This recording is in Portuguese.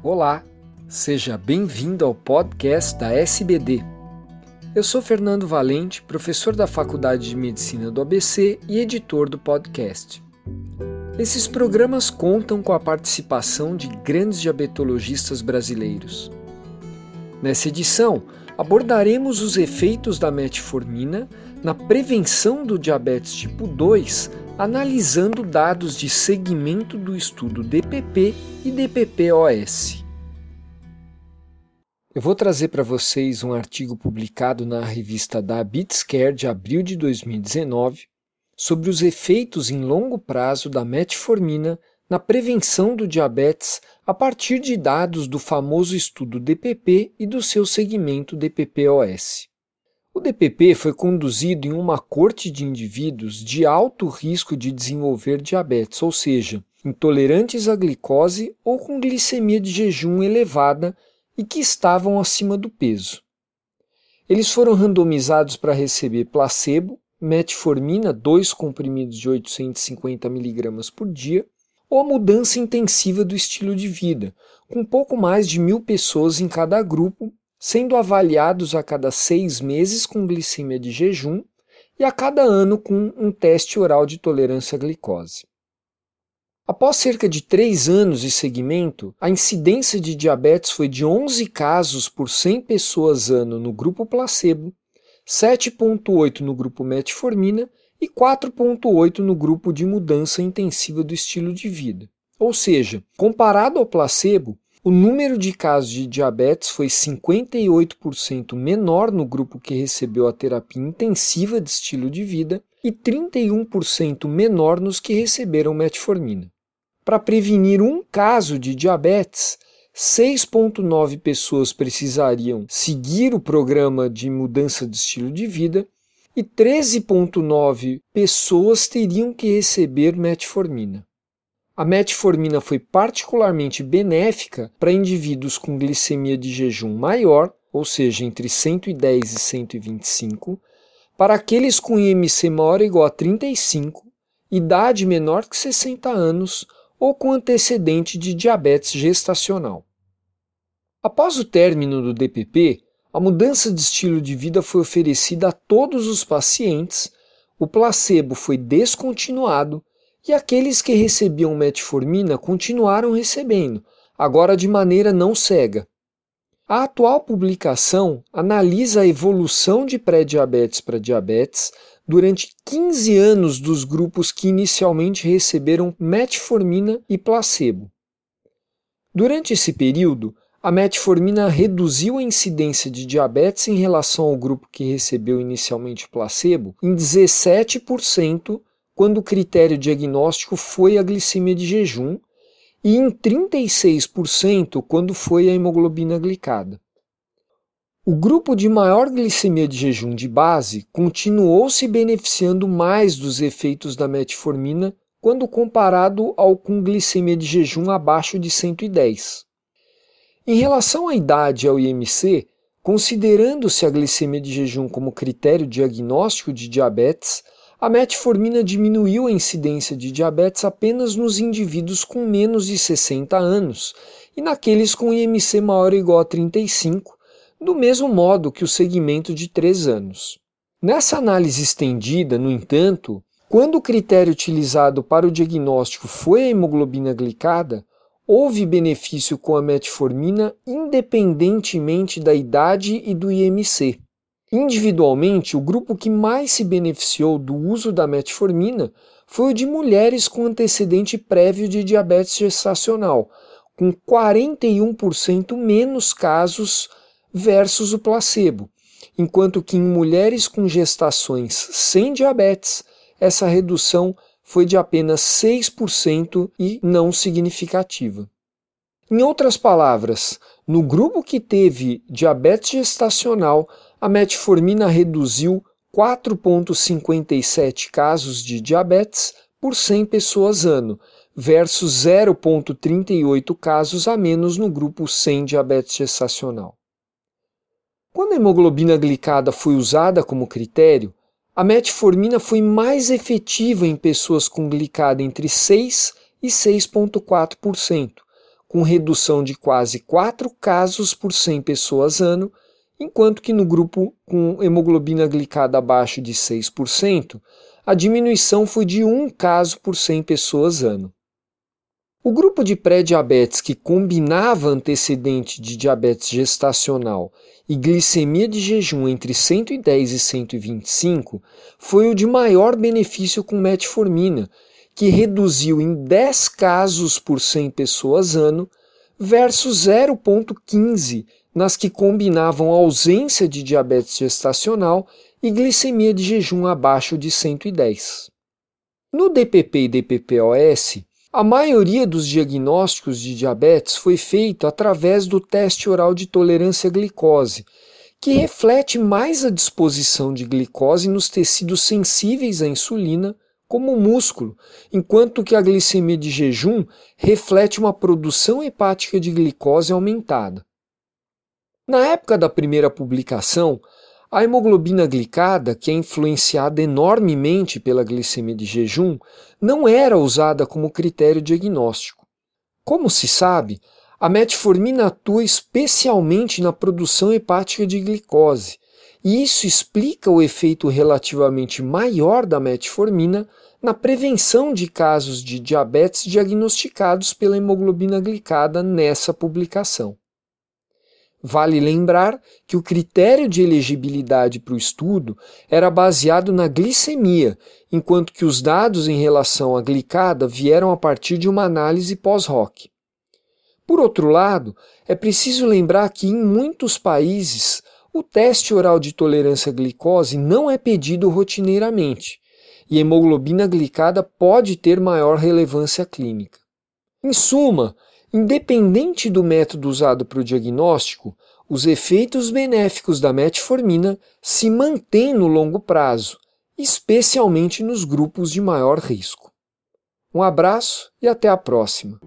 Olá, seja bem-vindo ao podcast da SBD. Eu sou Fernando Valente, professor da Faculdade de Medicina do ABC e editor do podcast. Esses programas contam com a participação de grandes diabetologistas brasileiros. Nessa edição, abordaremos os efeitos da metformina na prevenção do diabetes tipo 2, analisando dados de segmento do estudo DPP e DPP-OS. Eu vou trazer para vocês um artigo publicado na revista Diabetes Care de abril de 2019 sobre os efeitos em longo prazo da metformina na prevenção do diabetes a partir de dados do famoso estudo DPP e do seu segmento DPP-OS. O DPP foi conduzido em uma corte de indivíduos de alto risco de desenvolver diabetes, ou seja, intolerantes à glicose ou com glicemia de jejum elevada e que estavam acima do peso. Eles foram randomizados para receber placebo, metformina, dois comprimidos de 850 mg por dia, ou a mudança intensiva do estilo de vida, com pouco mais de mil pessoas em cada grupo, sendo avaliados a cada seis meses com glicemia de jejum e a cada ano com um teste oral de tolerância à glicose. Após cerca de três anos de seguimento, a incidência de diabetes foi de 11 casos por 100 pessoas ano no grupo placebo, 7,8 no grupo metformina e 4,8 no grupo de mudança intensiva do estilo de vida. Ou seja, comparado ao placebo, o número de casos de diabetes foi 58% menor no grupo que recebeu a terapia intensiva de estilo de vida e 31% menor nos que receberam metformina. Para prevenir um caso de diabetes, 6,9 pessoas precisariam seguir o programa de mudança de estilo de vida e 13,9 pessoas teriam que receber metformina. A metformina foi particularmente benéfica para indivíduos com glicemia de jejum maior, ou seja, entre 110 e 125, para aqueles com IMC maior ou igual a 35, idade menor que 60 anos ou com antecedente de diabetes gestacional. Após o término do DPP, a mudança de estilo de vida foi oferecida a todos os pacientes, o placebo foi descontinuado e aqueles que recebiam metformina continuaram recebendo, agora de maneira não cega. A atual publicação analisa a evolução de pré-diabetes para diabetes durante 15 anos dos grupos que inicialmente receberam metformina e placebo. Durante esse período, a metformina reduziu a incidência de diabetes em relação ao grupo que recebeu inicialmente placebo em 17% quando o critério diagnóstico foi a glicemia de jejum e em 36% quando foi a hemoglobina glicada. O grupo de maior glicemia de jejum de base continuou se beneficiando mais dos efeitos da metformina quando comparado ao com glicemia de jejum abaixo de 110. Em relação à idade e ao IMC, considerando-se a glicemia de jejum como critério diagnóstico de diabetes, a metformina diminuiu a incidência de diabetes apenas nos indivíduos com menos de 60 anos e naqueles com IMC maior ou igual a 35, do mesmo modo que o segmento de 3 anos. Nessa análise estendida, no entanto, quando o critério utilizado para o diagnóstico foi a hemoglobina glicada, houve benefício com a metformina independentemente da idade e do IMC. Individualmente, o grupo que mais se beneficiou do uso da metformina foi o de mulheres com antecedente prévio de diabetes gestacional, com 41% menos casos versus o placebo, enquanto que em mulheres com gestações sem diabetes, essa redução foi de apenas 6% e não significativa. Em outras palavras, no grupo que teve diabetes gestacional, a metformina reduziu 4,57 casos de diabetes por 100 pessoas ano, versus 0,38 casos a menos no grupo sem diabetes gestacional. Quando a hemoglobina glicada foi usada como critério, a metformina foi mais efetiva em pessoas com glicada entre 6 e 6,4%, com redução de quase 4 casos por 100 pessoas ano, enquanto que no grupo com hemoglobina glicada abaixo de 6%, a diminuição foi de 1 caso por 100 pessoas ano. O grupo de pré-diabetes que combinava antecedente de diabetes gestacional e glicemia de jejum entre 110 e 125 foi o de maior benefício com metformina, que reduziu em 10 casos por 100 pessoas ano, versus 0,15 nas que combinavam ausência de diabetes gestacional e glicemia de jejum abaixo de 110. No DPP e DPPOS, a maioria dos diagnósticos de diabetes foi feito através do teste oral de tolerância à glicose, que reflete mais a disposição de glicose nos tecidos sensíveis à insulina como o músculo, enquanto que a glicemia de jejum reflete uma produção hepática de glicose aumentada. Na época da primeira publicação, a hemoglobina glicada, que é influenciada enormemente pela glicemia de jejum, não era usada como critério diagnóstico. Como se sabe, a metformina atua especialmente na produção hepática de glicose, e isso explica o efeito relativamente maior da metformina na prevenção de casos de diabetes diagnosticados pela hemoglobina glicada nessa publicação. Vale lembrar que o critério de elegibilidade para o estudo era baseado na glicemia, enquanto que os dados em relação à glicada vieram a partir de uma análise pós-hoc. Por outro lado, é preciso lembrar que em muitos países o teste oral de tolerância à glicose não é pedido rotineiramente e hemoglobina glicada pode ter maior relevância clínica. Em suma, independente do método usado para o diagnóstico, os efeitos benéficos da metformina se mantêm no longo prazo, especialmente nos grupos de maior risco. Um abraço e até a próxima!